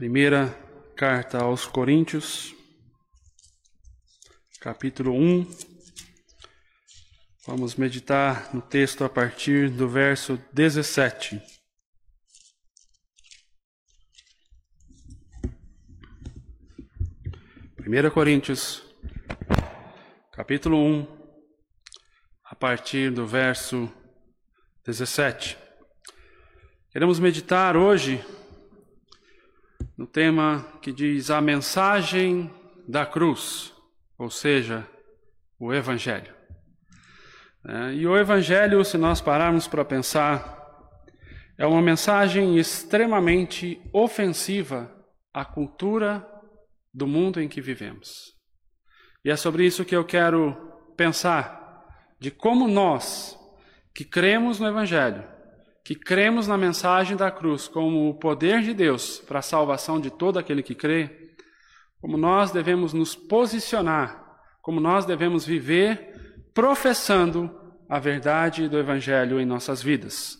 Primeira carta aos Coríntios, capítulo 1. Vamos meditar no texto a partir do verso 17. Primeira Coríntios, capítulo 1, a partir do verso 17. Queremos meditar hoje no tema que diz a mensagem da cruz, ou seja, o Evangelho. É, e o Evangelho, se nós pararmos para pensar, é uma mensagem extremamente ofensiva à cultura do mundo em que vivemos. E é sobre isso que eu quero pensar, de como nós, que cremos no Evangelho, que cremos na mensagem da cruz como o poder de Deus para a salvação de todo aquele que crê, como nós devemos nos posicionar, como nós devemos viver professando a verdade do Evangelho em nossas vidas.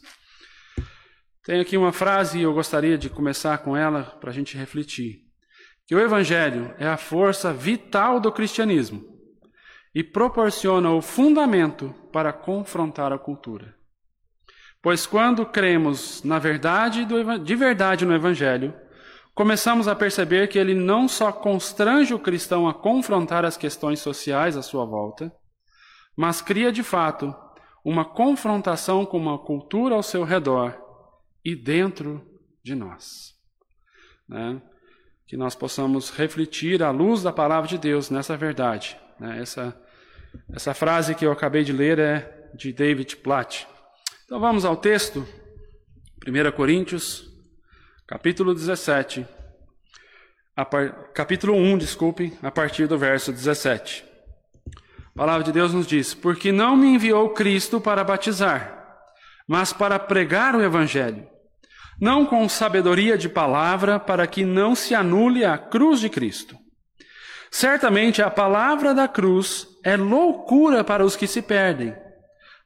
Tem aqui uma frase e eu gostaria de começar com ela para a gente refletir. Que o Evangelho é a força vital do cristianismo e proporciona o fundamento para confrontar a cultura. Pois quando cremos na verdade de verdade no Evangelho, começamos a perceber que ele não só constrange o cristão a confrontar as questões sociais à sua volta, mas cria de fato uma confrontação com uma cultura ao seu redor e dentro de nós. Né? Que nós possamos refletir à luz da palavra de Deus nessa verdade. Né? Essa, essa frase que eu acabei de ler é de David Platt. Então vamos ao texto, 1 Coríntios, capítulo 17, par... capítulo 1, desculpe, a partir do verso 17. A palavra de Deus nos diz: Porque não me enviou Cristo para batizar, mas para pregar o Evangelho, não com sabedoria de palavra, para que não se anule a cruz de Cristo. Certamente a palavra da cruz é loucura para os que se perdem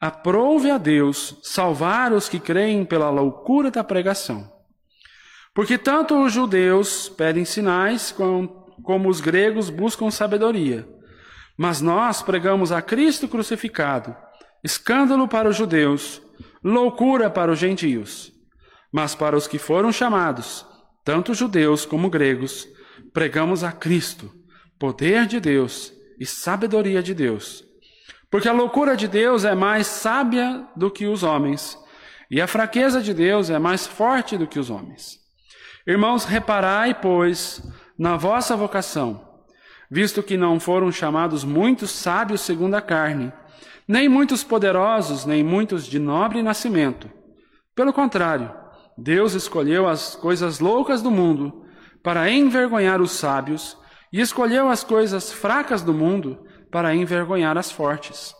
Aprove a Deus salvar os que creem pela loucura da pregação. Porque tanto os judeus pedem sinais, como os gregos buscam sabedoria. Mas nós pregamos a Cristo crucificado, escândalo para os judeus, loucura para os gentios. Mas para os que foram chamados, tanto judeus como gregos, pregamos a Cristo, poder de Deus e sabedoria de Deus porque a loucura de Deus é mais sábia do que os homens, e a fraqueza de Deus é mais forte do que os homens. Irmãos, reparai, pois, na vossa vocação, visto que não foram chamados muitos sábios segundo a carne, nem muitos poderosos, nem muitos de nobre nascimento. Pelo contrário, Deus escolheu as coisas loucas do mundo para envergonhar os sábios, e escolheu as coisas fracas do mundo para envergonhar as fortes.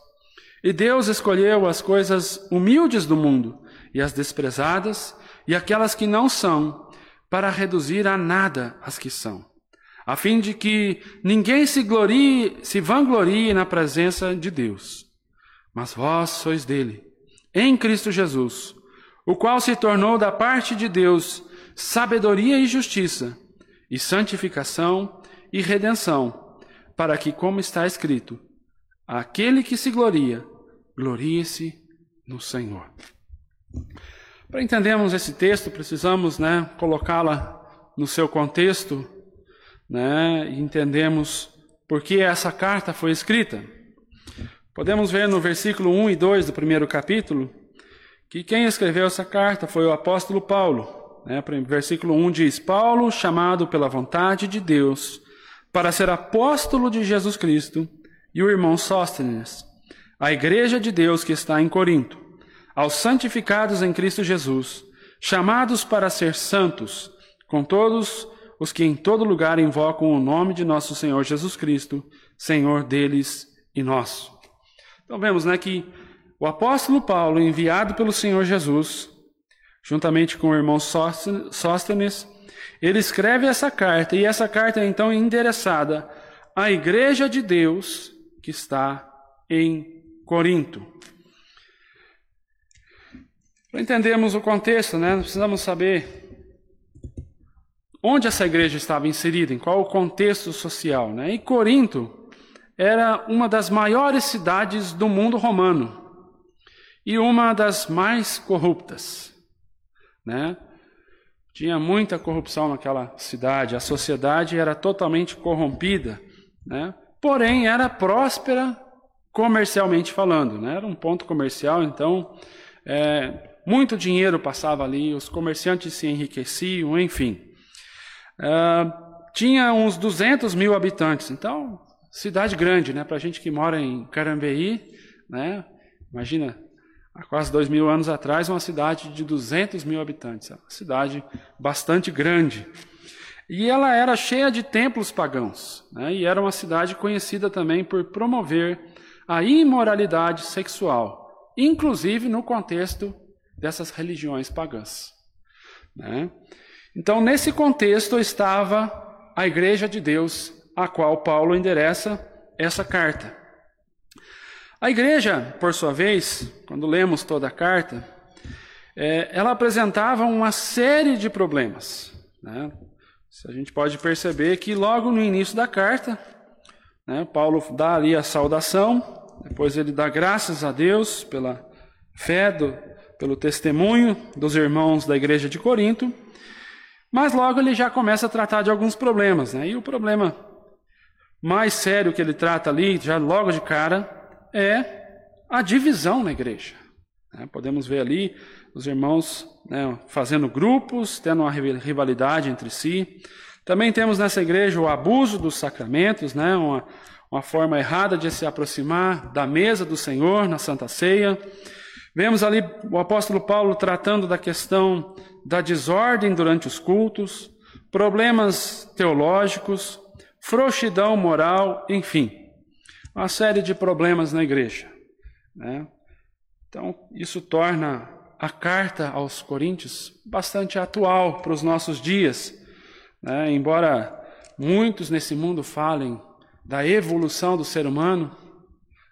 E Deus escolheu as coisas humildes do mundo e as desprezadas e aquelas que não são, para reduzir a nada as que são, a fim de que ninguém se glorie, se vanglorie na presença de Deus. Mas vós sois dele, em Cristo Jesus, o qual se tornou da parte de Deus sabedoria e justiça, e santificação e redenção para que, como está escrito, aquele que se gloria, glorie-se no Senhor. Para entendermos esse texto, precisamos né, colocá-la no seu contexto né, e entendemos por que essa carta foi escrita. Podemos ver no versículo 1 e 2 do primeiro capítulo que quem escreveu essa carta foi o apóstolo Paulo. Né? Versículo 1 diz: Paulo, chamado pela vontade de Deus para ser apóstolo de Jesus Cristo, e o irmão Sóstenes, a igreja de Deus que está em Corinto, aos santificados em Cristo Jesus, chamados para ser santos, com todos os que em todo lugar invocam o nome de nosso Senhor Jesus Cristo, Senhor deles e nosso. Então vemos, né, que o apóstolo Paulo, enviado pelo Senhor Jesus, juntamente com o irmão Sóstenes, ele escreve essa carta, e essa carta é então endereçada à igreja de Deus que está em Corinto. Para entendermos o contexto, né, precisamos saber onde essa igreja estava inserida, em qual o contexto social. Né? E Corinto era uma das maiores cidades do mundo romano e uma das mais corruptas. Né? Tinha muita corrupção naquela cidade, a sociedade era totalmente corrompida, né? porém era próspera comercialmente falando. Né? Era um ponto comercial, então é, muito dinheiro passava ali, os comerciantes se enriqueciam, enfim. Uh, tinha uns 200 mil habitantes, então, cidade grande, né? Para gente que mora em Carambeí, né? Imagina, há quase dois mil anos atrás, uma cidade de 200 mil habitantes, uma cidade bastante grande. E ela era cheia de templos pagãos, né? e era uma cidade conhecida também por promover a imoralidade sexual, inclusive no contexto dessas religiões pagãs. Né? Então, nesse contexto estava a igreja de Deus, a qual Paulo endereça essa carta. A igreja, por sua vez, quando lemos toda a carta, é, ela apresentava uma série de problemas. Né? A gente pode perceber que logo no início da carta, né, Paulo dá ali a saudação, depois ele dá graças a Deus pela fé, do, pelo testemunho dos irmãos da igreja de Corinto. Mas logo ele já começa a tratar de alguns problemas, né? E o problema mais sério que ele trata ali, já logo de cara, é a divisão na igreja. Né? Podemos ver ali os irmãos né, fazendo grupos, tendo uma rivalidade entre si. Também temos nessa igreja o abuso dos sacramentos, né? uma, uma forma errada de se aproximar da mesa do Senhor na Santa Ceia. Vemos ali o apóstolo Paulo tratando da questão da desordem durante os cultos, problemas teológicos, frouxidão moral, enfim, uma série de problemas na igreja. Né? Então, isso torna a carta aos Coríntios bastante atual para os nossos dias. Né? Embora muitos nesse mundo falem da evolução do ser humano,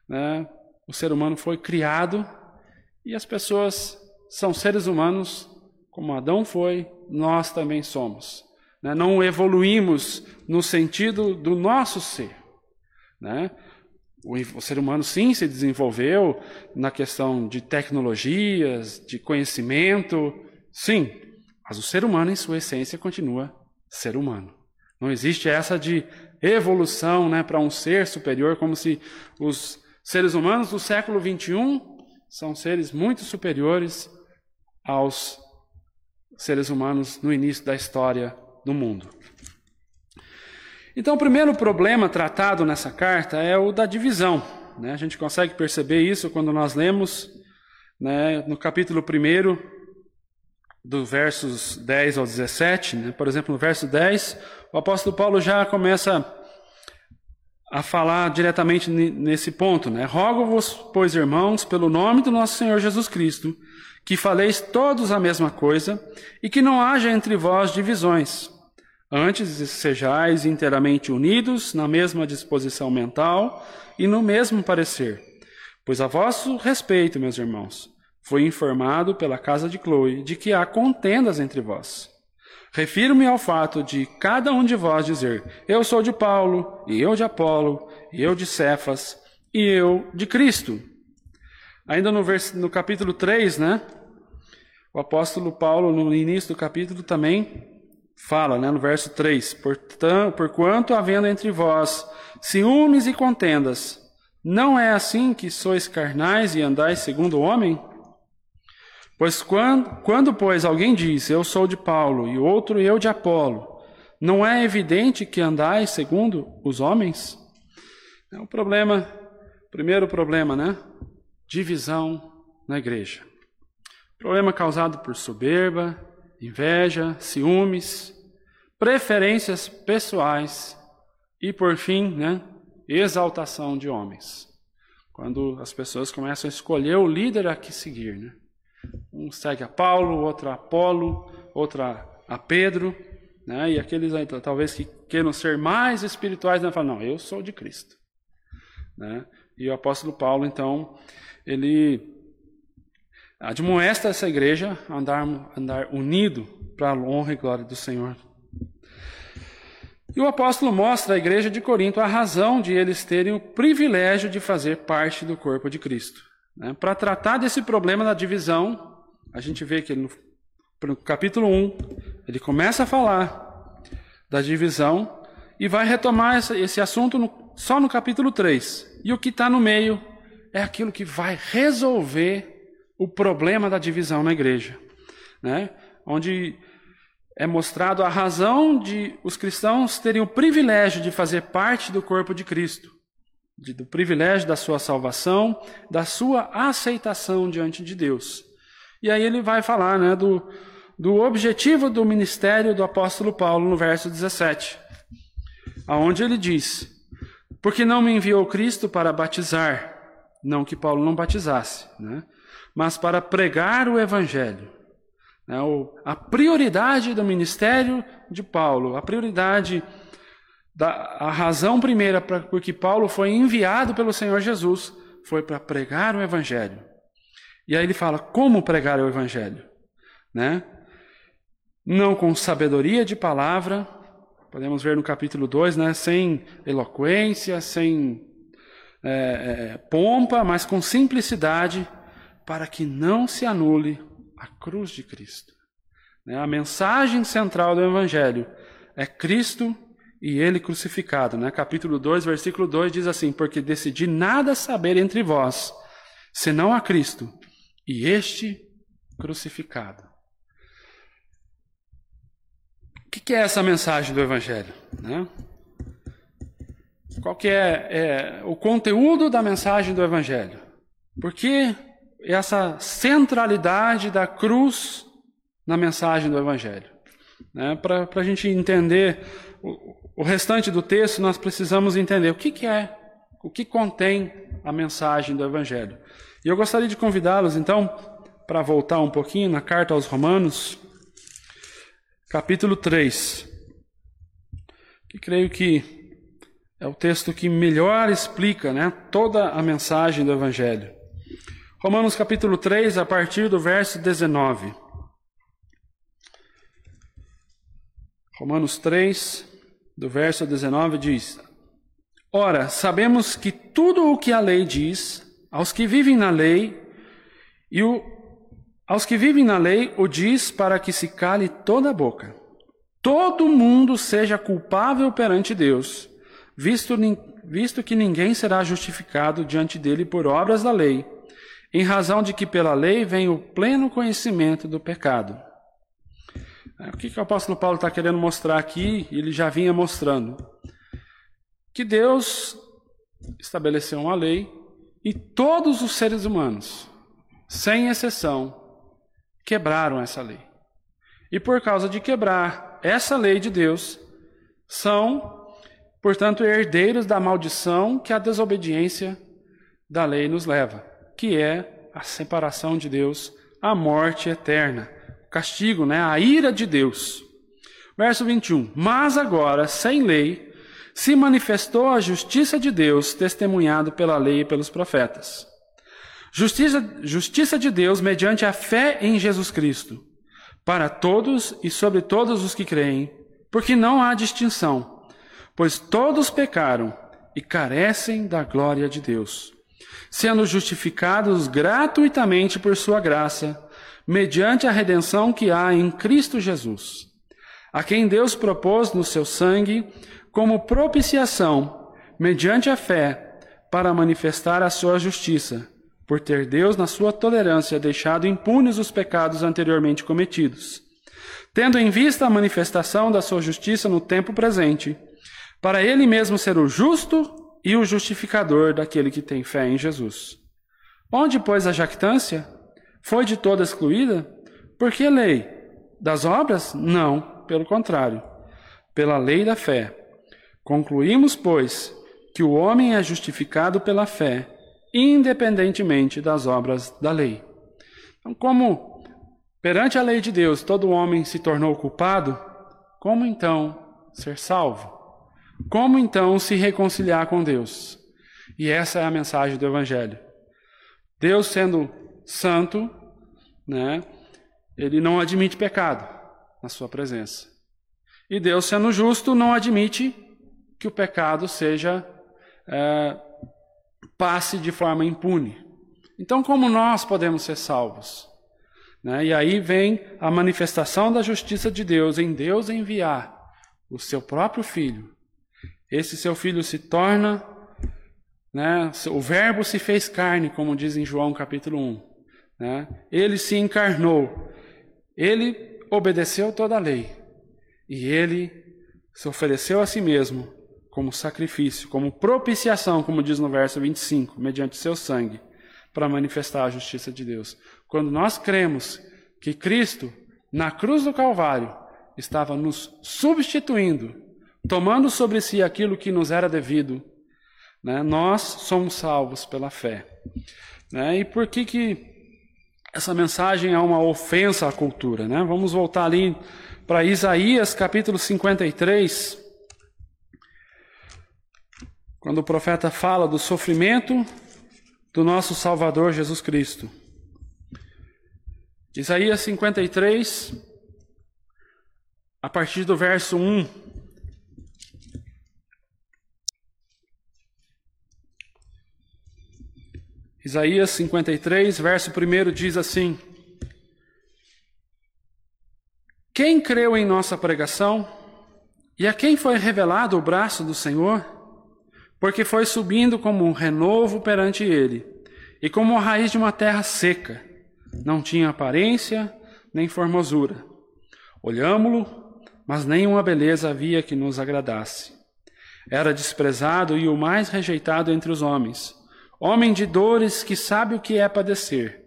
né? o ser humano foi criado e as pessoas são seres humanos, como Adão foi, nós também somos. Né? Não evoluímos no sentido do nosso ser. Né? O, ser humano, sim, se desenvolveu na questão de tecnologias, de conhecimento, sim, mas o ser humano, em sua essência, continua ser humano. Não existe essa de evolução né, para um ser superior, como se os seres humanos do século XXI são seres muito superiores aos seres humanos no início da história do mundo. Então, o primeiro problema tratado nessa carta é o da divisão. Né? A gente consegue perceber isso quando nós lemos né, no capítulo 1, do versos 10 ao 17. Né? Por exemplo, no verso 10, o apóstolo Paulo já começa a falar diretamente nesse ponto, né? Rogo-vos, pois, irmãos, pelo nome do nosso Senhor Jesus Cristo, que faleis todos a mesma coisa e que não haja entre vós divisões. Antes sejais inteiramente unidos na mesma disposição mental e no mesmo parecer. Pois a vosso respeito, meus irmãos, fui informado pela casa de Chloe de que há contendas entre vós. Refiro-me ao fato de cada um de vós dizer: Eu sou de Paulo, e eu de Apolo, e eu de Cefas, e eu de Cristo. Ainda no, vers... no capítulo 3, né? O apóstolo Paulo, no início do capítulo, também fala, né, no verso 3: Portanto, Porquanto havendo entre vós ciúmes e contendas, não é assim que sois carnais e andais segundo o homem? Pois quando, quando, pois, alguém diz, eu sou de Paulo, e outro, eu de Apolo, não é evidente que andais segundo os homens? É o problema, primeiro problema, né? Divisão na igreja. Problema causado por soberba, inveja, ciúmes, preferências pessoais e, por fim, né, exaltação de homens. Quando as pessoas começam a escolher o líder a que seguir. Né? Um segue a Paulo, outro a Apolo, outro a Pedro, né? e aqueles aí, talvez que queiram ser mais espirituais, né, falam, não, eu sou de Cristo. Né? E o apóstolo Paulo, então, ele admoesta essa igreja a andar, andar unido para a honra e glória do Senhor. E o apóstolo mostra à igreja de Corinto a razão de eles terem o privilégio de fazer parte do corpo de Cristo. Né? Para tratar desse problema da divisão, a gente vê que no, capítulo 1, ele começa a falar da divisão e vai retomar esse, esse assunto no, só no capítulo 3. E o que está no meio é aquilo que vai resolver o problema da divisão na igreja. Né? Onde é mostrado a razão de os cristãos terem o privilégio de fazer parte do corpo de Cristo, de, do privilégio da sua salvação, da sua aceitação diante de Deus. E aí ele vai falar né, do, do objetivo do ministério do apóstolo Paulo no verso 17, aonde ele diz: Porque não me enviou Cristo para batizar, não que Paulo não batizasse, né, mas para pregar o evangelho né, a prioridade do ministério de Paulo, a prioridade, da, a razão primeira por que Paulo foi enviado pelo Senhor Jesus foi para pregar o Evangelho. E aí ele fala como pregar o Evangelho. Né? Não com sabedoria de palavra, podemos ver no capítulo 2, né, sem eloquência, sem é, é, pompa, mas com simplicidade, para que não se anule a cruz de Cristo. Né? A mensagem central do Evangelho é Cristo e Ele crucificado. Né? Capítulo 2, versículo 2 diz assim: Porque decidi nada saber entre vós, senão a Cristo e este crucificado. O que é essa mensagem do Evangelho? Né? Qual que é, é, o conteúdo da mensagem do Evangelho? Por que essa centralidade da cruz na mensagem do Evangelho. Né? Para a gente entender o, o, restante do texto, nós precisamos entender o que, que é, o que contém a mensagem do Evangelho. E eu gostaria de convidá-los, então, para voltar um pouquinho na carta aos Romanos, capítulo 3, que creio que é o texto que melhor explica né, toda a mensagem do Evangelho. Romanos capítulo 3, a partir do verso 19. Romanos 3, do verso 19 diz: Ora, sabemos que tudo o que a lei diz, aos que vivem na lei, e o, aos que vivem na lei, o diz para que se cale toda a boca. Todo mundo seja culpável perante Deus, visto, visto que ninguém será justificado diante dele por obras da lei em razão de que pela lei vem o pleno conhecimento do pecado. É, o que, que o apóstolo Paulo está querendo mostrar aqui? Ele já vinha mostrando que Deus estabeleceu uma lei e todos os seres humanos, sem exceção, quebraram essa lei. E por causa de quebrar essa lei de Deus, são, portanto, herdeiros da maldição que a desobediência da lei nos leva que é a separação de Deus, a morte eterna, o castigo, né, a ira de Deus. Verso 21. Mas agora, sem lei, se manifestou a justiça de Deus, testemunhado pela lei e pelos profetas. Justiça, justiça de Deus mediante a fé em Jesus Cristo, para todos e sobre todos os que creem, porque não há distinção, pois todos pecaram e carecem da glória de Deus sendo justificados gratuitamente por Sua graça, mediante a redenção que há em Cristo Jesus, a quem Deus propôs no seu sangue como propiciação, mediante a fé, para manifestar a sua justiça, por ter Deus, na sua tolerância, deixado impunes os pecados anteriormente cometidos, tendo em vista a manifestação da sua justiça no tempo presente, para ele mesmo ser o justo e o justificador daquele que tem fé em Jesus. Onde, pois, a jactância? Foi de toda excluída? Por que lei? Das obras? Não, pelo contrário. pela lei da fé. Concluímos, pois, que o homem é justificado pela fé, independentemente das obras da lei. Então, como perante a lei de Deus todo homem se tornou culpado, como então ser salvo? Como então se reconciliar com Deus? E essa é a mensagem do Evangelho. Deus sendo santo, né, ele não admite pecado na sua presença. E Deus sendo justo não admite que o pecado seja é, passe de forma impune. Então, como nós podemos ser salvos? Né? E aí vem a manifestação da justiça de Deus em Deus enviar o seu próprio filho. Esse seu filho se torna, né? o Verbo se fez carne, como diz em João capítulo 1. Né? Ele se encarnou, ele obedeceu toda a lei e ele se ofereceu a si mesmo como sacrifício, como propiciação, como diz no verso 25, mediante seu sangue, para manifestar a justiça de Deus. Quando nós cremos que Cristo, na cruz do Calvário, estava nos substituindo, tomando sobre si aquilo que nos era devido, né? nós somos salvos pela fé. Né? E por que, que essa mensagem é uma ofensa à cultura? Né? Vamos voltar ali para Isaías capítulo 53. Quando o profeta fala do sofrimento do nosso Salvador Jesus Cristo. Isaías 53, a partir do verso 1. Isaías 53, verso 1 diz assim: Quem creu em nossa pregação? E a quem foi revelado o braço do Senhor? porque foi subindo como um renovo perante ele, e como a raiz de uma terra seca. Não tinha aparência nem formosura. Olhámo-lo, mas nenhuma beleza havia que nos agradasse. Era desprezado e o mais rejeitado entre os homens, homem de dores que sabe o que é padecer.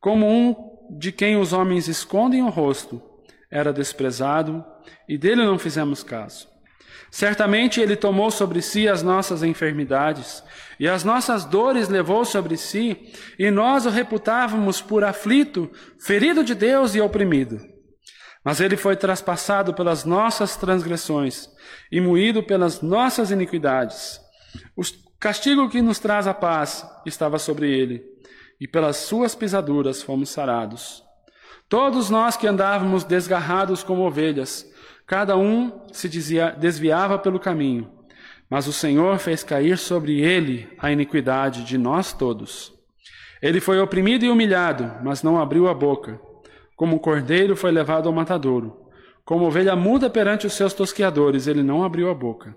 Como um de quem os homens escondem o rosto, era desprezado e dele não fizemos caso. Certamente ele tomou sobre si as nossas enfermidades e as nossas dores levou sobre si, e nós o reputávamos por aflito, ferido de Deus e oprimido. Mas ele foi traspassado pelas nossas transgressões e moído pelas nossas iniquidades. Castigo que nos traz a paz estava sobre ele, e pelas suas pisaduras fomos sarados. Todos nós que andávamos desgarrados como ovelhas, Cada um se desviava pelo caminho, mas o Senhor fez cair sobre ele a iniquidade de nós todos. Ele foi oprimido e humilhado, mas não abriu a boca. Como um cordeiro foi levado ao matadouro. Como ovelha muda perante os seus tosqueadores, ele não abriu a boca.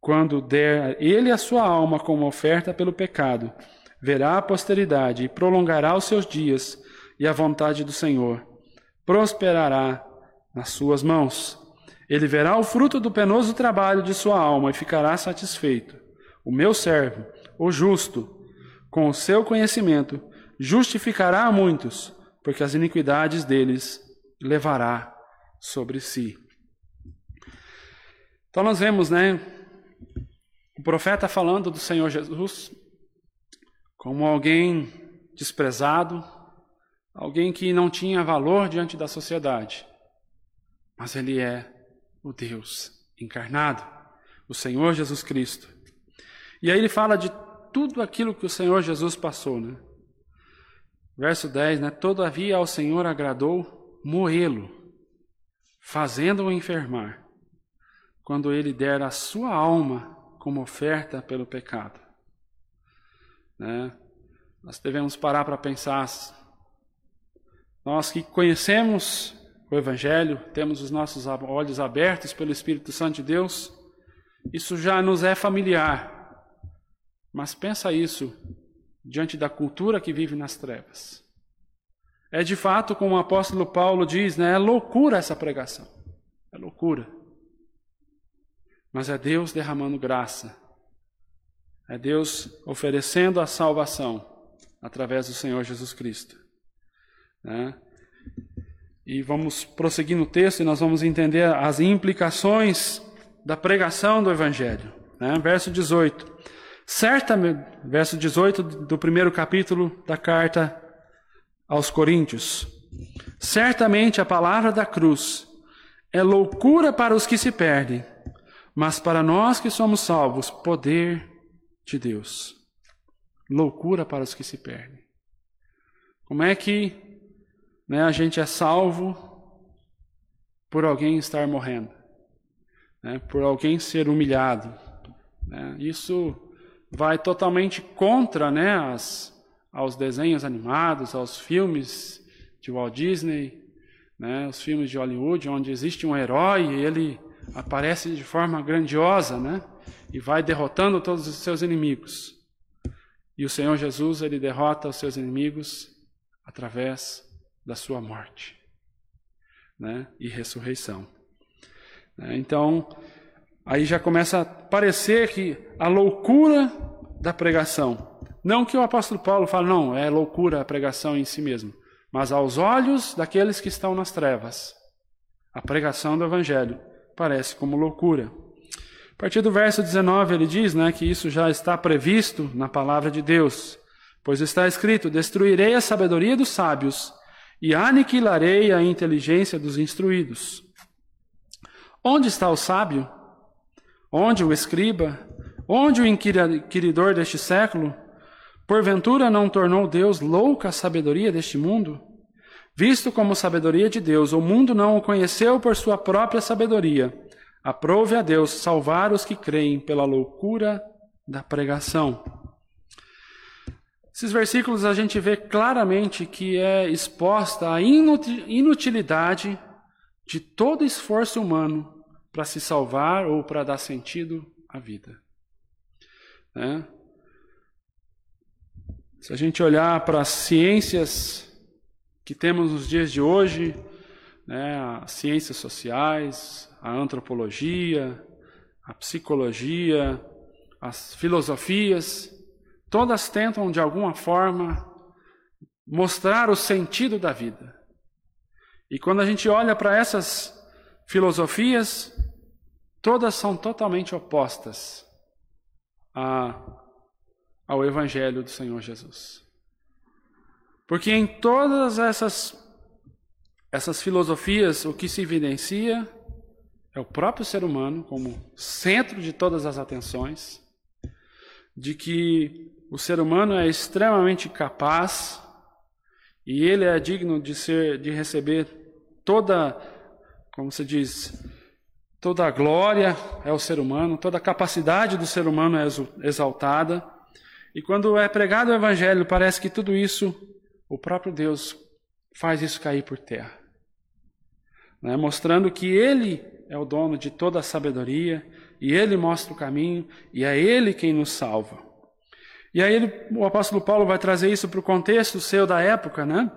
Quando der ele a sua alma como oferta pelo pecado, verá a posteridade e prolongará os seus dias, e a vontade do Senhor prosperará nas suas mãos. Ele verá o fruto do penoso trabalho de sua alma e ficará satisfeito. O meu servo, o justo, com o seu conhecimento, justificará a muitos, porque as iniquidades deles levará sobre si. Então nós vemos, né, o profeta falando do Senhor Jesus como alguém desprezado, alguém que não tinha valor diante da sociedade mas Ele é o Deus encarnado, o Senhor Jesus Cristo. E aí ele fala de tudo aquilo que o Senhor Jesus passou, né? Verso 10, né? Todavia ao Senhor agradou moê-lo, fazendo-o enfermar, quando ele der a sua alma como oferta pelo pecado. Né? Nós devemos parar para pensar, nós que conhecemos o Evangelho, temos os nossos olhos abertos pelo Espírito Santo de Deus, isso já nos é familiar. Mas pensa isso diante da cultura que vive nas trevas. É de fato, como o apóstolo Paulo diz, né, é loucura essa pregação. É loucura. Mas é Deus derramando graça. É Deus oferecendo a salvação através do Senhor Jesus Cristo. Né? E vamos prosseguir no texto e nós vamos entender as implicações da pregação do Evangelho. Né? Verso 18. Certa, verso 18 do primeiro capítulo da carta aos Coríntios. Certamente a palavra da cruz é loucura para os que se perdem, mas para nós que somos salvos, poder de Deus. Loucura para os que se perdem. Como é que né, a gente é salvo por alguém estar morrendo? Né, por alguém ser humilhado? Né? Isso vai totalmente contra né, as, aos desenhos animados, aos filmes de Walt Disney, né, os filmes de Hollywood, onde existe um herói e ele aparece de forma grandiosa, né, e vai derrotando todos os seus inimigos. E o Senhor Jesus, ele derrota os seus inimigos através da sua morte, né, e ressurreição. Então, aí já começa a parecer que a loucura da pregação. Não que o apóstolo Paulo fale, não, é loucura a pregação em si mesmo, mas aos olhos daqueles que estão nas trevas, a pregação do evangelho parece como loucura. A partir do verso 19 ele diz, né, que isso já está previsto na palavra de Deus, pois está escrito: destruirei a sabedoria dos sábios e aniquilarei a inteligência dos instruídos. Onde está o sábio? Onde o escriba? Onde o inquiridor deste século? Porventura não tornou Deus louca a sabedoria deste mundo? Visto como sabedoria de Deus, o mundo não o conheceu por sua própria sabedoria. Aprove a Deus salvar os que creem pela loucura da pregação. Esses versículos a gente vê claramente que é exposta a inutilidade de todo esforço humano para se salvar ou para dar sentido à vida. Né? Se a gente olhar para as ciências que temos nos dias de hoje, né, as ciências sociais, a antropologia, a psicologia, as filosofias, todas tentam de alguma forma mostrar o sentido da vida. E quando a gente olha para essas filosofias, todas são totalmente opostas a, ao Evangelho do Senhor Jesus. Porque em todas essas, essas filosofias, o que se evidencia é o próprio ser humano como centro de todas as atenções, de que o ser humano é extremamente capaz e ele é digno de ser de receber toda, como se diz, Toda a glória é o ser humano, toda a capacidade do ser humano é exaltada. E quando é pregado o Evangelho, parece que tudo isso, o próprio Deus faz isso cair por terra. Né? Mostrando que Ele é o dono de toda a sabedoria, e Ele mostra o caminho, e é Ele quem nos salva. E aí ele, o apóstolo Paulo vai trazer isso para o contexto seu da época, né?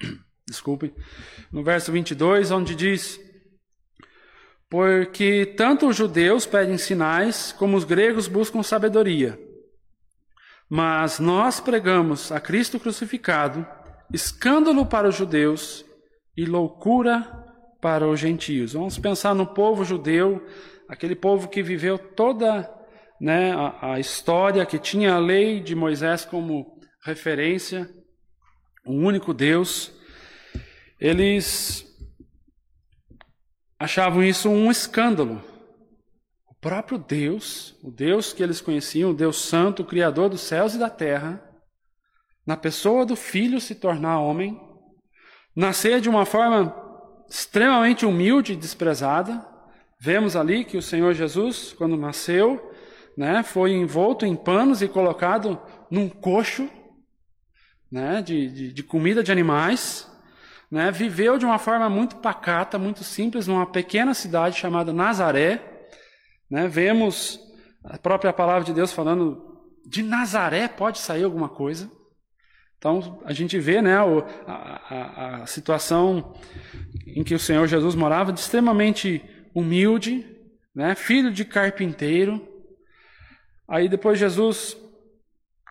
Desculpe. No verso 22, onde diz porque tanto os judeus pedem sinais, como os gregos buscam sabedoria. Mas nós pregamos a Cristo crucificado, escândalo para os judeus e loucura para os gentios. Vamos pensar no povo judeu, aquele povo que viveu toda né, a, a história, que tinha a lei de Moisés como referência, um único Deus. Eles achavam isso um escândalo. Próprio Deus, o Deus que eles conheciam, o Deus Santo, o Criador dos céus e da terra, na pessoa do Filho se tornar homem, nascer de uma forma extremamente humilde e desprezada. Vemos ali que o Senhor Jesus, quando nasceu, né, foi envolto em panos e colocado num coxo né, de, de, de comida de animais. né, viveu de uma forma muito pacata, muito simples, numa pequena cidade chamada Nazaré. Né, vemos a própria palavra de Deus falando de Nazaré pode sair alguma coisa. Então a gente vê né, a, a, a situação em que o Senhor Jesus morava, de extremamente humilde, né, filho de carpinteiro. Aí depois Jesus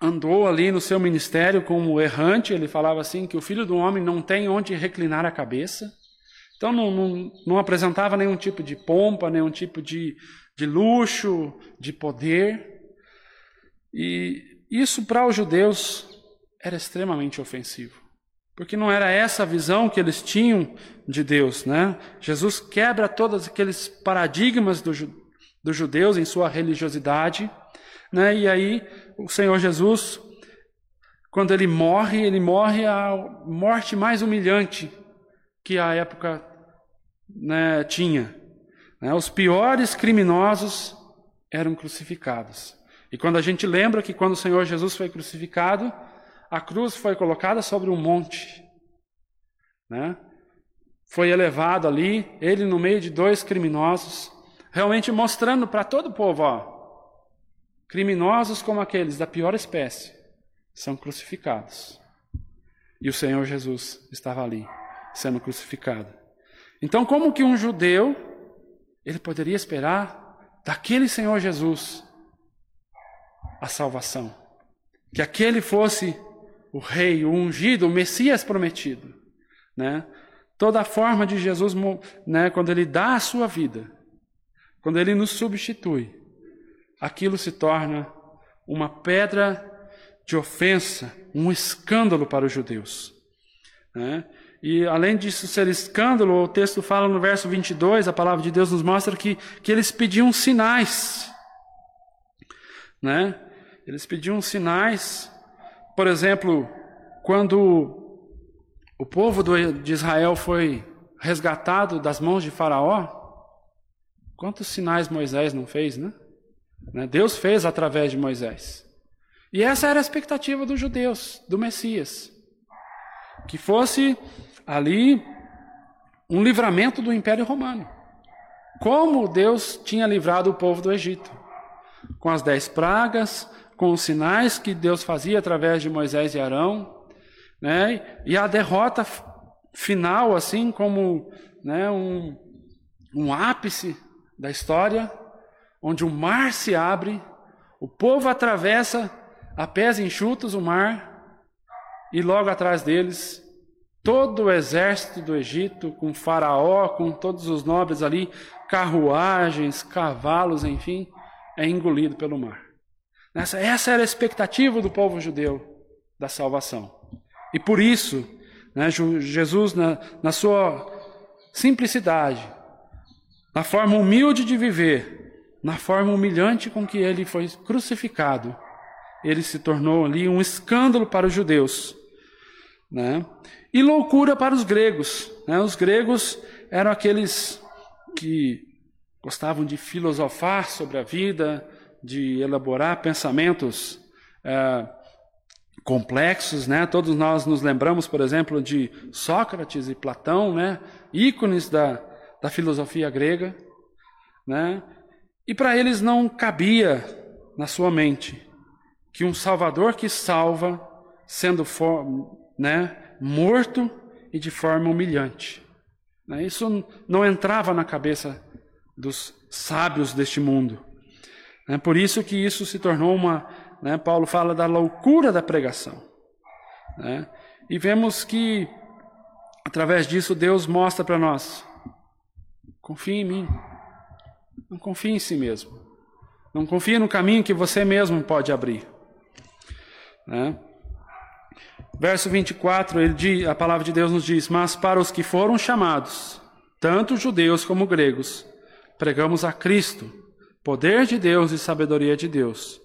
andou ali no seu ministério como errante, ele falava assim que o filho do homem não tem onde reclinar a cabeça. Então não, não, não apresentava nenhum tipo de pompa, nenhum tipo de, de luxo, de poder. E isso para os judeus era extremamente ofensivo. Porque não era essa a visão que eles tinham de Deus, né? Jesus quebra todos aqueles paradigmas dos do judeus em sua religiosidade, né? E aí o Senhor Jesus, quando ele morre, ele morre a morte mais humilhante que a época né, tinha. Né? Os piores criminosos eram crucificados. E quando a gente lembra que quando o Senhor Jesus foi crucificado, a cruz foi colocada sobre um monte, né? Foi elevado ali, ele no meio de dois criminosos, realmente mostrando para todo o povo, ó, criminosos como aqueles da pior espécie são crucificados. E o Senhor Jesus estava ali, sendo crucificado. Então, como que um judeu ele poderia esperar daquele Senhor Jesus a salvação. Que aquele fosse o rei, o ungido, o Messias prometido. Né? Toda a forma de Jesus, né, quando ele dá a sua vida, quando ele nos substitui, aquilo se torna uma pedra de ofensa, um escândalo para os judeus. Né? E além disso ser escândalo, o texto fala no verso 22, a palavra de Deus nos mostra que, que eles pediam sinais. Né? Eles pediam sinais. Por exemplo, quando o povo de Israel foi resgatado das mãos de Faraó, quantos sinais Moisés não fez, né? né? Deus fez através de Moisés. E essa era a expectativa dos judeus, do Messias. Que fosse ali um livramento do Império Romano. Como Deus tinha livrado o povo do Egito. Com as dez pragas, com os sinais que Deus fazia através de Moisés e Arão, né? E a derrota final, assim como né, um, um ápice da história, onde o mar se abre, o povo atravessa a pés enxutos o mar, e logo atrás deles todo o exército do Egito, com Faraó, com todos os nobres ali, carruagens, cavalos, enfim, é engolido pelo mar. Essa, essa era a expectativa do povo judeu da salvação. E por isso, né, Jesus, na, na sua simplicidade, na forma humilde de viver, na forma humilhante com que ele foi crucificado, ele se tornou ali um escândalo para os judeus. Né? E loucura para os gregos. Né? Os gregos eram aqueles que gostavam de filosofar sobre a vida, de elaborar pensamentos é, complexos, né? Todos nós nos lembramos, por exemplo, de Sócrates e Platão, né? Ícones da, da filosofia grega, né? E para eles não cabia na sua mente que um Salvador que salva, sendo for, né, morto e de forma humilhante. Né? Isso não entrava na cabeça dos sábios deste mundo. É por isso que isso se tornou uma. Né, Paulo fala da loucura da pregação. E vemos que, através disso, Deus mostra para nós: confie em mim. Não confie em si mesmo. Não confie no caminho que você mesmo pode abrir. Verso 24, ele diz, a palavra de Deus nos diz: Mas para os que foram chamados, tanto judeus como gregos, pregamos a Cristo poder de Deus e sabedoria de Deus.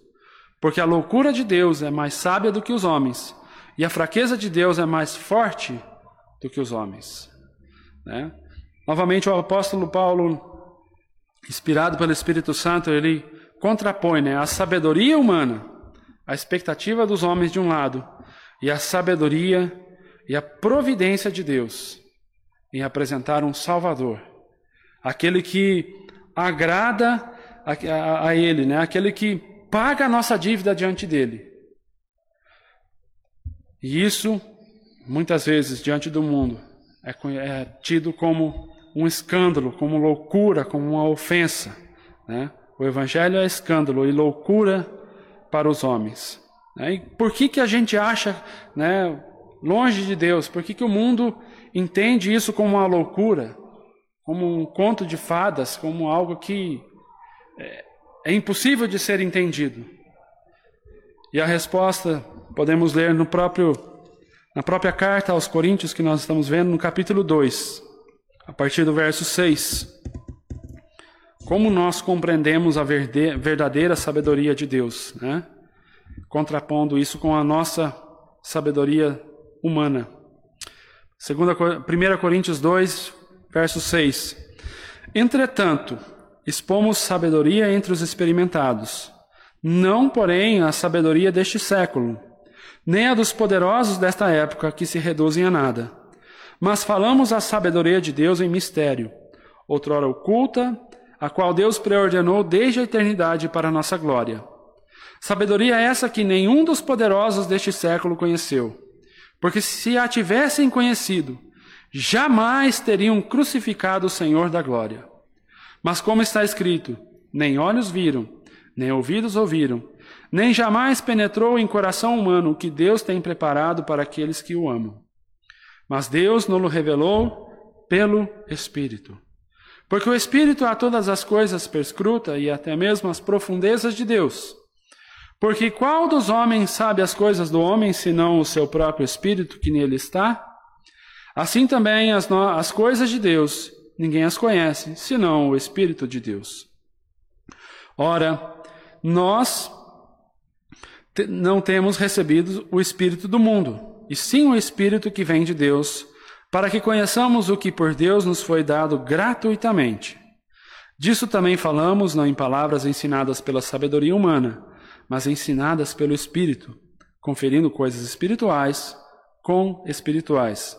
Porque a loucura de Deus é mais sábia do que os homens, e a fraqueza de Deus é mais forte do que os homens. Né? Novamente, o apóstolo Paulo, inspirado pelo Espírito Santo, ele contrapõe né, a sabedoria humana, a expectativa dos homens de um lado, e a sabedoria e a providência de Deus em apresentar um Salvador, aquele que agrada a, a, a Ele, né? aquele que paga a nossa dívida diante dele. E isso, muitas vezes, diante do mundo, é, é tido como um escândalo, como loucura, como uma ofensa. Né? O Evangelho é escândalo e loucura para os homens. Né? E por que, que a gente acha, né, longe de Deus, por que, que o mundo entende isso como uma loucura, como um conto de fadas, como algo que é, é impossível de ser entendido? E a resposta podemos ler no próprio, na própria carta aos Coríntios que nós estamos vendo, no capítulo 2, a partir do verso 6. Como nós compreendemos a verdadeira sabedoria de Deus, né? Contrapondo isso com a nossa sabedoria humana. 1 Coríntios 2, verso 6. Entretanto, expomos sabedoria entre os experimentados, não, porém, a sabedoria deste século, nem a dos poderosos desta época que se reduzem a nada. Mas falamos a sabedoria de Deus em mistério, outrora oculta, a qual Deus preordenou desde a eternidade para a nossa glória. Sabedoria essa que nenhum dos poderosos deste século conheceu porque se a tivessem conhecido, jamais teriam crucificado o Senhor da glória. Mas como está escrito, nem olhos viram, nem ouvidos ouviram, nem jamais penetrou em coração humano o que Deus tem preparado para aqueles que o amam. Mas Deus nos revelou pelo Espírito. Porque o Espírito a todas as coisas perscruta e até mesmo as profundezas de Deus. Porque qual dos homens sabe as coisas do homem, senão o seu próprio espírito que nele está? Assim também as, no... as coisas de Deus, ninguém as conhece, senão o Espírito de Deus. Ora, nós te... não temos recebido o Espírito do mundo, e sim o Espírito que vem de Deus, para que conheçamos o que por Deus nos foi dado gratuitamente. Disso também falamos, não em palavras ensinadas pela sabedoria humana, mas ensinadas pelo Espírito, conferindo coisas espirituais com espirituais.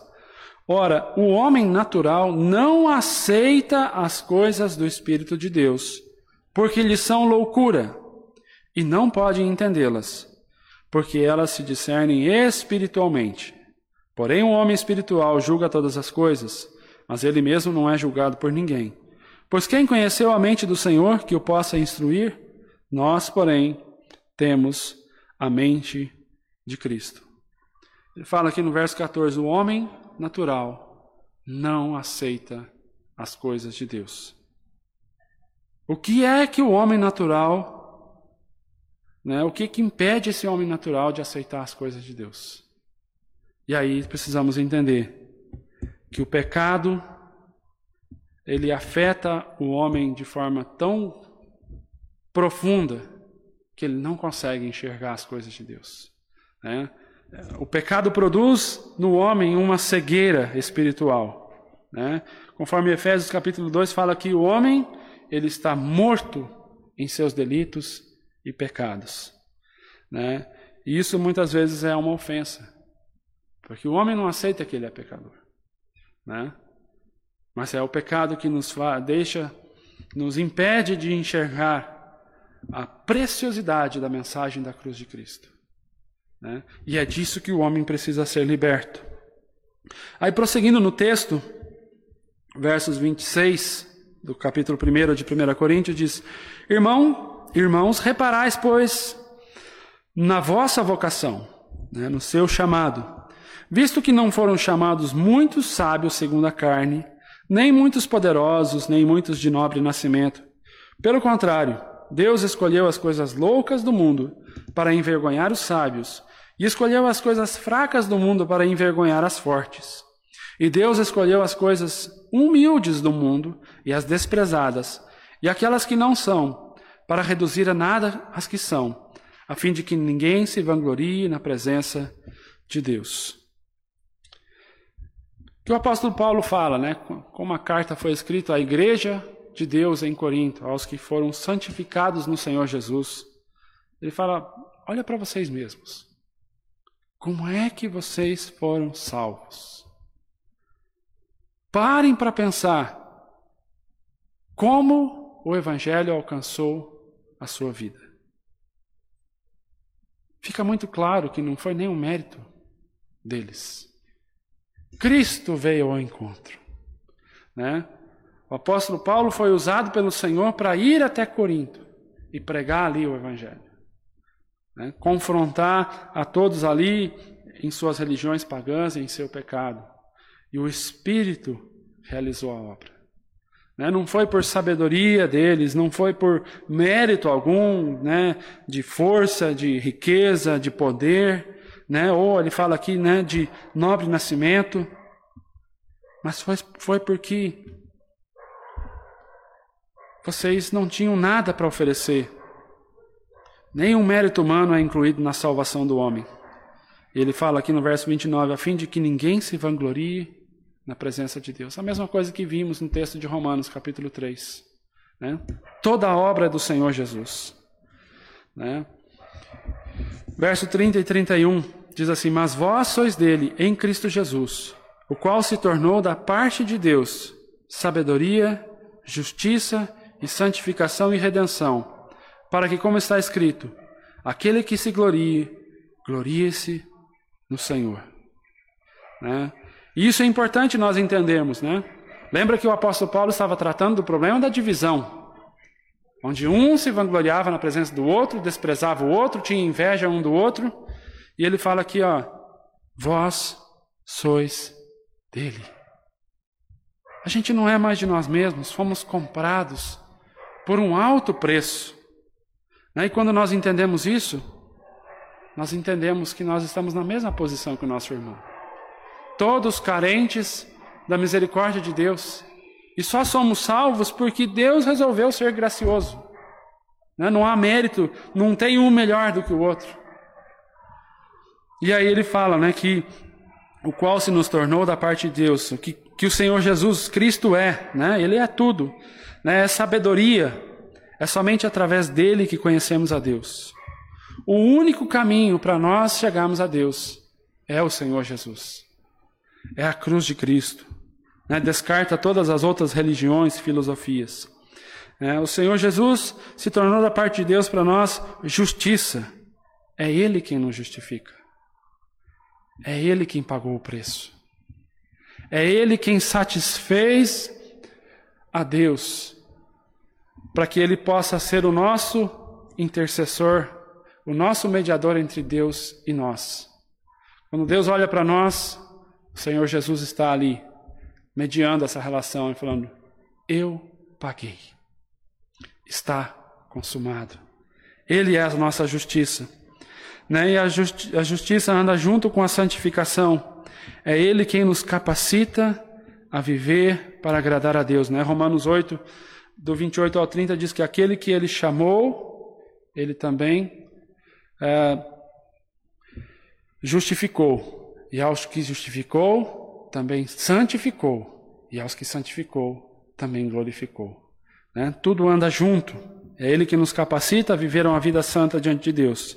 Ora, o homem natural não aceita as coisas do Espírito de Deus, porque lhes são loucura, e não pode entendê-las, porque elas se discernem espiritualmente. Porém, o homem espiritual julga todas as coisas, mas ele mesmo não é julgado por ninguém. Pois quem conheceu a mente do Senhor que o possa instruir? Nós, porém, temos a mente de Cristo. Ele fala aqui no verso 14: o homem natural não aceita as coisas de Deus. O que é que o homem natural, né, o que, que impede esse homem natural de aceitar as coisas de Deus? E aí precisamos entender que o pecado ele afeta o homem de forma tão profunda que ele não consegue enxergar as coisas de Deus. Né? O pecado produz no homem uma cegueira espiritual. Né? Conforme Efésios capítulo 2 fala que o homem ele está morto em seus delitos e pecados. Né? E isso muitas vezes é uma ofensa, porque o homem não aceita que ele é pecador. Né? Mas é o pecado que nos deixa, nos impede de enxergar a preciosidade da mensagem da cruz de Cristo. Né? E é disso que o homem precisa ser liberto. Aí, prosseguindo no texto, versos 26 do capítulo 1 de 1 Coríntios, diz: Irmão, irmãos, reparais, pois, na vossa vocação, né, no seu chamado, visto que não foram chamados muitos sábios segundo a carne, nem muitos poderosos, nem muitos de nobre nascimento. Pelo contrário, Deus escolheu as coisas loucas do mundo para envergonhar os sábios, e escolheu as coisas fracas do mundo para envergonhar as fortes. E Deus escolheu as coisas humildes do mundo e as desprezadas, e aquelas que não são, para reduzir a nada as que são, a fim de que ninguém se vanglorie na presença de Deus. O que o apóstolo Paulo fala, né? Como a carta foi escrita à igreja de Deus em Corinto, aos que foram santificados no Senhor Jesus. Ele fala: olha para vocês mesmos. Como é que vocês foram salvos? Parem para pensar como o Evangelho alcançou a sua vida. Fica muito claro que não foi nenhum mérito deles. Cristo veio ao encontro. Né? O apóstolo Paulo foi usado pelo Senhor para ir até Corinto e pregar ali o Evangelho. Né? Confrontar a todos ali em suas religiões pagãs e em seu pecado. E o Espírito realizou a obra. Né? Não foi por sabedoria deles, não foi por mérito algum, né? de força, de riqueza, de poder, né? ou ele fala aqui né? de nobre nascimento, mas foi, foi porque vocês não tinham nada para oferecer. Nenhum mérito humano é incluído na salvação do homem. Ele fala aqui no verso 29, a fim de que ninguém se vanglorie na presença de Deus. A mesma coisa que vimos no texto de Romanos, capítulo 3. Né? Toda a obra é do Senhor Jesus. Né? Verso 30 e 31 diz assim: Mas vós sois dele em Cristo Jesus, o qual se tornou da parte de Deus sabedoria, justiça e santificação e redenção, para que, como está escrito, aquele que se glorie, glorie-se no Senhor. Né? E isso é importante nós entendermos, né? Lembra que o apóstolo Paulo estava tratando do problema da divisão, onde um se vangloriava na presença do outro, desprezava o outro, tinha inveja um do outro, e ele fala aqui, ó, vós sois dele. A gente não é mais de nós mesmos, fomos comprados por um alto preço. Né? E quando nós entendemos isso, nós entendemos que nós estamos na mesma posição que o nosso irmão. Todos carentes da misericórdia de Deus. E só somos salvos porque Deus resolveu ser gracioso. Né? Não há mérito, não tem um melhor do que o outro. E aí ele fala né, que o qual se nos tornou da parte de Deus, que, que o Senhor Jesus Cristo é, né? Ele é tudo, né? É sabedoria, é somente através dele que conhecemos a Deus. O único caminho para nós chegarmos a Deus é o Senhor Jesus, é a cruz de Cristo. Né? Descarta todas as outras religiões e filosofias. É, o Senhor Jesus se tornou da parte de Deus para nós justiça. É Ele quem nos justifica. É Ele quem pagou o preço. É Ele quem satisfez a Deus, para que Ele possa ser o nosso intercessor, o nosso mediador entre Deus e nós. Quando Deus olha para nós, o Senhor Jesus está ali, mediando essa relação e falando: Eu paguei. Está consumado. Ele é a nossa justiça. Né? E a, justi a justiça anda junto com a santificação. É Ele quem nos capacita a viver para agradar a Deus. Né? Romanos 8, do 28 ao 30, diz que aquele que Ele chamou, Ele também é, justificou. E aos que justificou, também santificou. E aos que santificou, também glorificou. Né? Tudo anda junto. É Ele que nos capacita a viver uma vida santa diante de Deus.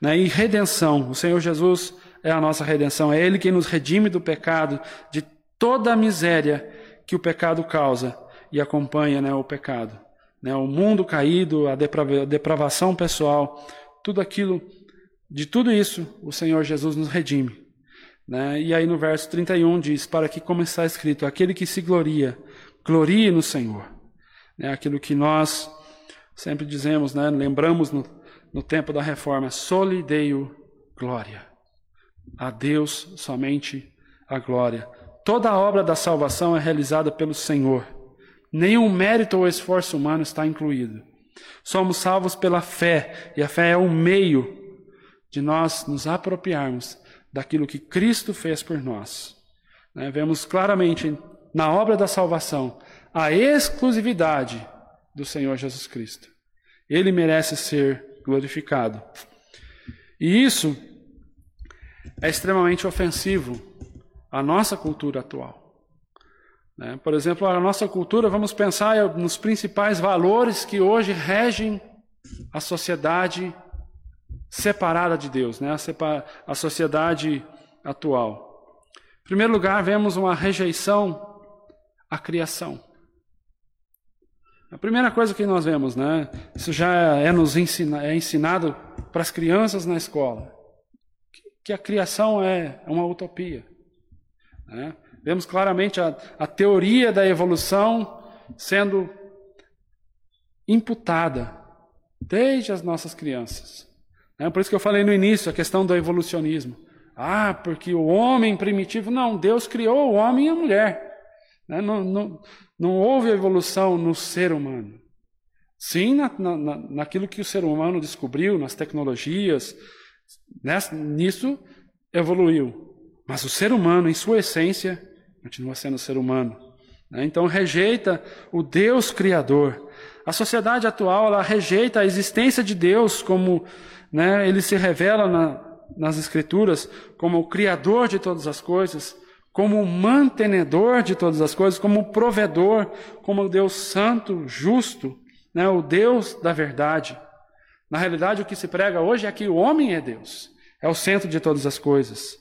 Né? E redenção, o Senhor Jesus é a nossa redenção, é Ele que nos redime do pecado, de toda a miséria que o pecado causa e acompanha né, o pecado. Né? O mundo caído, a depravação pessoal, tudo aquilo, de tudo isso, o Senhor Jesus nos redime. Né? E aí no verso 31 diz: Para que, como está escrito, aquele que se gloria, glorie no Senhor. Né? Aquilo que nós sempre dizemos, né? lembramos no, no tempo da reforma, solideio glória. A Deus somente a glória. Toda a obra da salvação é realizada pelo Senhor. Nenhum mérito ou esforço humano está incluído. Somos salvos pela fé, e a fé é um meio de nós nos apropriarmos daquilo que Cristo fez por nós. Né? Vemos claramente na obra da salvação a exclusividade do Senhor Jesus Cristo. Ele merece ser glorificado. E isso é extremamente ofensivo à nossa cultura atual. Né? Por exemplo, a nossa cultura, vamos pensar nos principais valores que hoje regem a sociedade separada de Deus, né? a, sociedade atual. Em primeiro lugar, vemos uma rejeição a criação. A primeira coisa que nós vemos, né? Isso já é nos ensina, é ensinado para as crianças na escola, que a criação é uma utopia. Né? Vemos claramente a, a teoria da evolução sendo imputada desde as nossas crianças. É por isso que eu falei no início a questão do evolucionismo. Ah, porque o homem primitivo. Não, Deus criou o homem e a mulher. Né? Não, não, não houve evolução no ser humano. Sim, na, na, naquilo que o ser humano descobriu, nas tecnologias, nessa, nisso evoluiu. Mas o ser humano, em sua essência, continua sendo ser humano. Né? Então rejeita o Deus Criador. A sociedade atual ela rejeita a existência de Deus como né, ele se revela na, nas Escrituras como o Criador de todas as coisas, como o mantenedor de todas as coisas, como o provedor, como o Deus santo, justo, né, o Deus da verdade. Na realidade, o que se prega hoje é que o homem é Deus, é o centro de todas as coisas.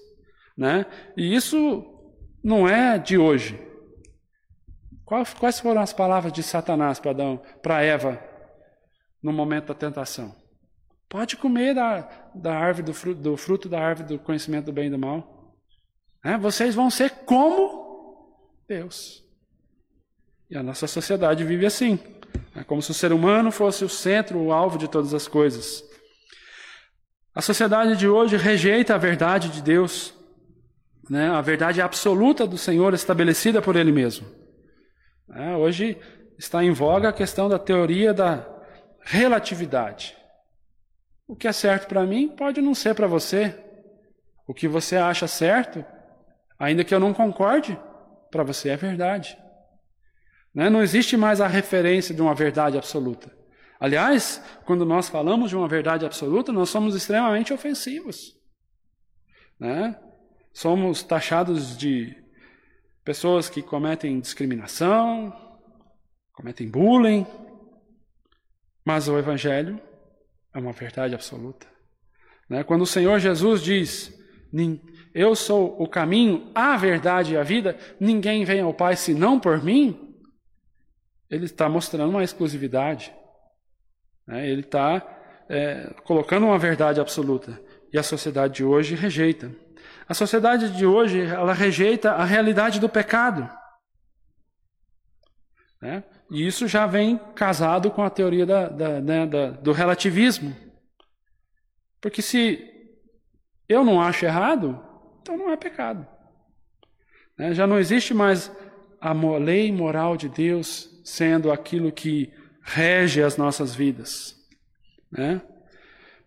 Né? E isso não é de hoje. Quais foram as palavras de Satanás para Adão, para Eva, no momento da tentação? Pode comer da, da árvore do fruto, do fruto da árvore do conhecimento do bem e do mal. É, vocês vão ser como Deus. E a nossa sociedade vive assim. É como se o ser humano fosse o centro, o alvo de todas as coisas. A sociedade de hoje rejeita a verdade de Deus, né? a verdade absoluta do Senhor estabelecida por Ele mesmo. É, hoje está em voga a questão da teoria da relatividade. O que é certo para mim pode não ser para você. O que você acha certo, ainda que eu não concorde, para você é verdade. Né? Não existe mais a referência de uma verdade absoluta. Aliás, quando nós falamos de uma verdade absoluta, nós somos extremamente ofensivos. Né? Somos taxados de pessoas que cometem discriminação, cometem bullying, mas o Evangelho é uma verdade absoluta. Né? Quando o Senhor Jesus diz: Eu sou o caminho, a verdade e a vida, ninguém vem ao Pai senão por mim, ele está mostrando uma exclusividade. Né? Ele está é, colocando uma verdade absoluta. E a sociedade de hoje rejeita. A sociedade de hoje ela rejeita a realidade do pecado. Né? E isso já vem casado com a teoria da, da, né, da, do relativismo. Porque se eu não acho errado, então não é pecado. Né? Já não existe mais a lei moral de Deus sendo aquilo que rege as nossas vidas. Né?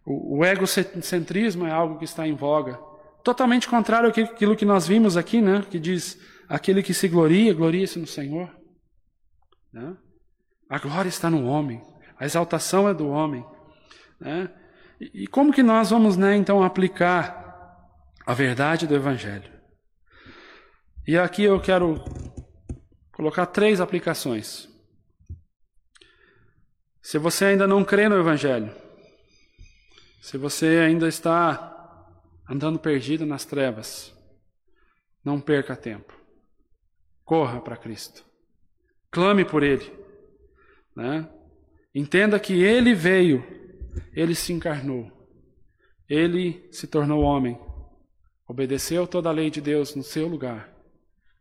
O, o egocentrismo é algo que está em voga. Totalmente contrário àquilo que nós vimos aqui, né? que diz: aquele que se gloria, gloria-se no Senhor. Né? A glória está no homem, a exaltação é do homem. Né? E, e como que nós vamos, né, então, aplicar a verdade do Evangelho? E aqui eu quero colocar três aplicações. Se você ainda não crê no Evangelho, se você ainda está andando perdido nas trevas, não perca tempo. Corra para Cristo. Clame por Ele. Né? Entenda que Ele veio, Ele se encarnou, Ele se tornou homem, obedeceu toda a lei de Deus no seu lugar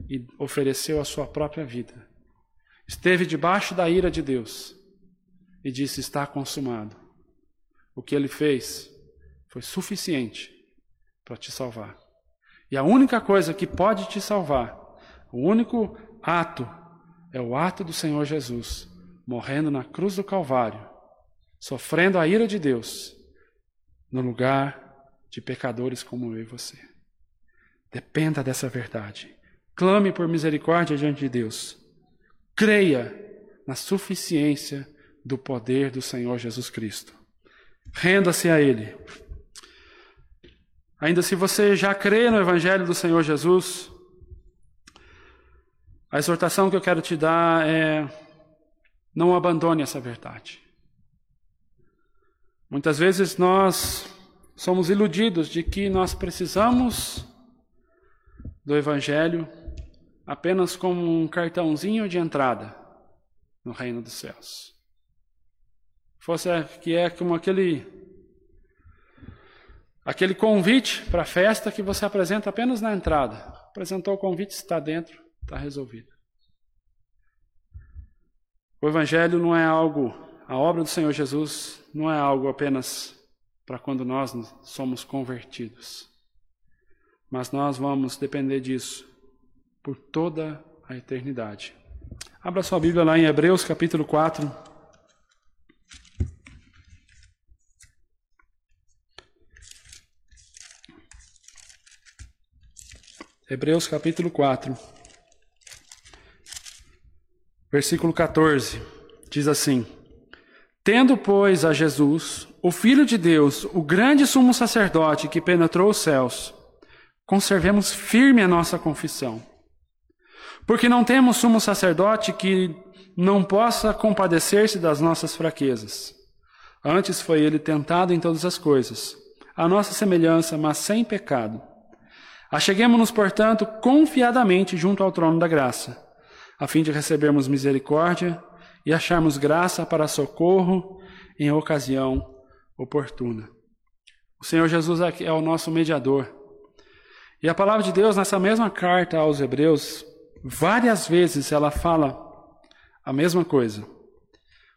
e ofereceu a sua própria vida. Esteve debaixo da ira de Deus e disse: Está consumado. O que ele fez foi suficiente para te salvar. E a única coisa que pode te salvar, o único ato é o ato do Senhor Jesus, morrendo na cruz do Calvário, sofrendo a ira de Deus, no lugar de pecadores como eu e você. Dependa dessa verdade. Clame por misericórdia diante de Deus. Creia na suficiência do poder do Senhor Jesus Cristo. Renda-se a Ele. Ainda se você já crê no Evangelho do Senhor Jesus, a exortação que eu quero te dar é: não abandone essa verdade. Muitas vezes nós somos iludidos de que nós precisamos do Evangelho apenas como um cartãozinho de entrada no reino dos céus. Fosse que é como aquele aquele convite para a festa que você apresenta apenas na entrada. Apresentou o convite, está dentro, está resolvido. O evangelho não é algo, a obra do Senhor Jesus não é algo apenas para quando nós somos convertidos. Mas nós vamos depender disso por toda a eternidade. Abra sua Bíblia lá em Hebreus capítulo 4. Hebreus capítulo 4, versículo 14, diz assim: Tendo, pois, a Jesus, o Filho de Deus, o grande sumo sacerdote que penetrou os céus, conservemos firme a nossa confissão. Porque não temos sumo sacerdote que não possa compadecer-se das nossas fraquezas. Antes foi ele tentado em todas as coisas, a nossa semelhança, mas sem pecado. Acheguemos-nos, portanto, confiadamente junto ao trono da graça, a fim de recebermos misericórdia e acharmos graça para socorro em ocasião oportuna. O Senhor Jesus é o nosso mediador. E a palavra de Deus, nessa mesma carta aos Hebreus, várias vezes ela fala a mesma coisa.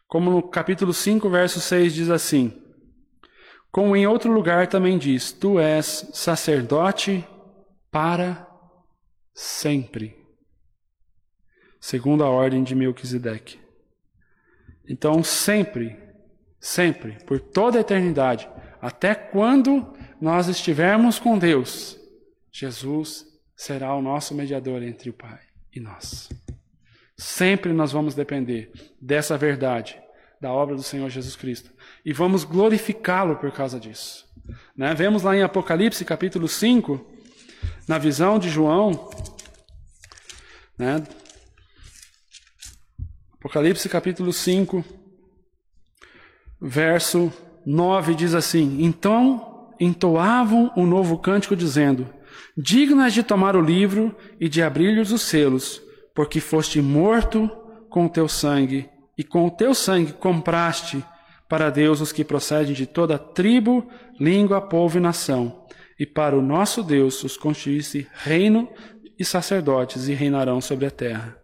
Como no capítulo 5, verso 6 diz assim: Como em outro lugar também diz: Tu és sacerdote para sempre, segundo a ordem de Melquisedeque. Então, sempre, sempre, por toda a eternidade, até quando nós estivermos com Deus, Jesus será o nosso mediador entre o Pai e nós. Sempre nós vamos depender dessa verdade, da obra do Senhor Jesus Cristo. E vamos glorificá-lo por causa disso. Né? Vemos lá em Apocalipse capítulo 5, na visão de João, né? Apocalipse capítulo 5, verso 9 diz assim: Então entoavam um novo cântico, dizendo: Dignas de tomar o livro e de abrir-lhes os selos, porque foste morto com o teu sangue, e com o teu sangue compraste para Deus os que procedem de toda tribo, língua, povo e nação e para o nosso Deus os constituísse reino e sacerdotes e reinarão sobre a terra.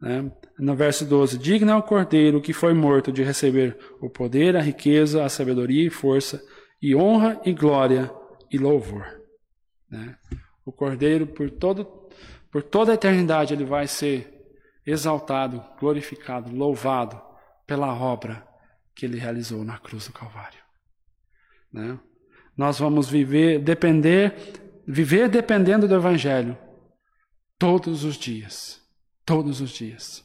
Né? No verso 12: Digna ao cordeiro que foi morto de receber o poder, a riqueza, a sabedoria e força, e honra e glória e louvor. Né? O cordeiro, por, todo, por toda a eternidade, ele vai ser exaltado, glorificado, louvado pela obra que ele realizou na cruz do Calvário. Né? Nós vamos viver, depender, viver dependendo do Evangelho todos os dias. Todos os dias.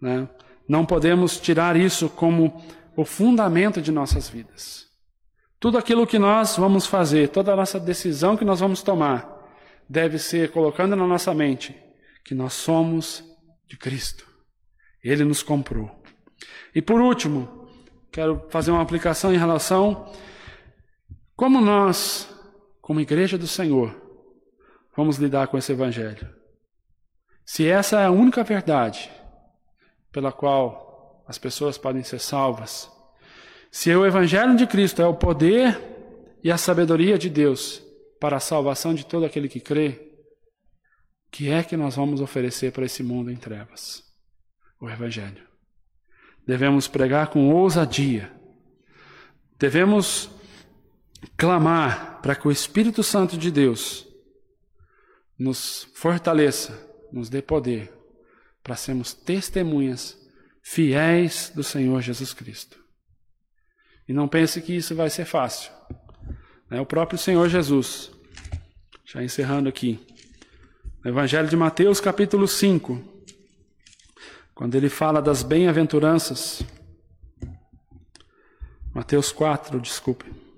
Né? Não podemos tirar isso como o fundamento de nossas vidas. Tudo aquilo que nós vamos fazer, toda a nossa decisão que nós vamos tomar, deve ser colocando na nossa mente que nós somos de Cristo. Ele nos comprou. E por último, quero fazer uma aplicação em relação como nós, como igreja do Senhor, vamos lidar com esse evangelho? Se essa é a única verdade pela qual as pessoas podem ser salvas, se o evangelho de Cristo é o poder e a sabedoria de Deus para a salvação de todo aquele que crê, que é que nós vamos oferecer para esse mundo em trevas? O evangelho. Devemos pregar com ousadia. Devemos clamar para que o Espírito Santo de Deus nos fortaleça, nos dê poder para sermos testemunhas fiéis do Senhor Jesus Cristo. E não pense que isso vai ser fácil. É o próprio Senhor Jesus, já encerrando aqui, no Evangelho de Mateus, capítulo 5, quando ele fala das bem-aventuranças, Mateus 4, desculpe.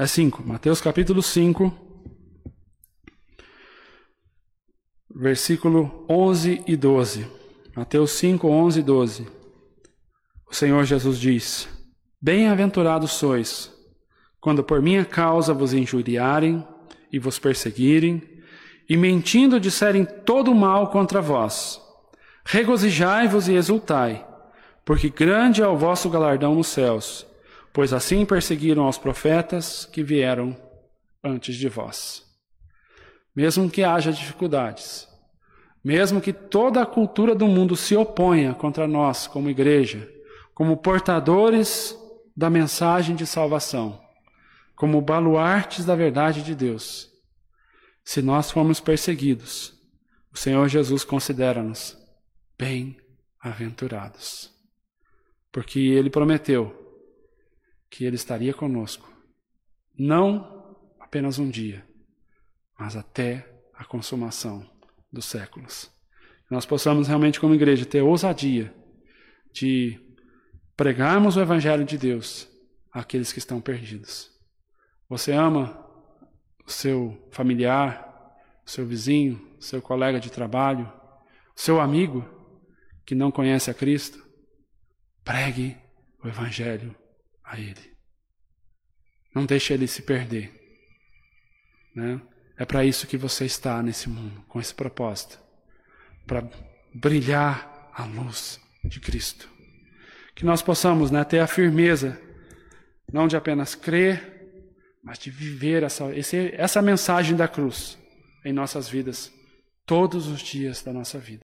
É 5, Mateus capítulo 5, versículo 11 e 12. Mateus 5, 11 e 12. O Senhor Jesus diz: Bem-aventurados sois, quando por minha causa vos injuriarem e vos perseguirem, e mentindo disserem todo mal contra vós. Regozijai-vos e exultai, porque grande é o vosso galardão nos céus, pois assim perseguiram aos profetas que vieram antes de vós. Mesmo que haja dificuldades, mesmo que toda a cultura do mundo se oponha contra nós como igreja, como portadores da mensagem de salvação, como baluartes da verdade de Deus, se nós formos perseguidos, o Senhor Jesus considera-nos bem-aventurados. Porque Ele prometeu que Ele estaria conosco, não apenas um dia, mas até a consumação dos séculos. Nós possamos realmente, como igreja, ter ousadia de pregarmos o Evangelho de Deus àqueles que estão perdidos. Você ama o seu familiar, o seu vizinho, o seu colega de trabalho, o seu amigo que não conhece a Cristo, pregue o Evangelho a ele. Não deixe ele se perder. Né? É para isso que você está nesse mundo, com esse propósito para brilhar a luz de Cristo. Que nós possamos né, ter a firmeza, não de apenas crer, mas de viver essa, esse, essa mensagem da cruz em nossas vidas, todos os dias da nossa vida.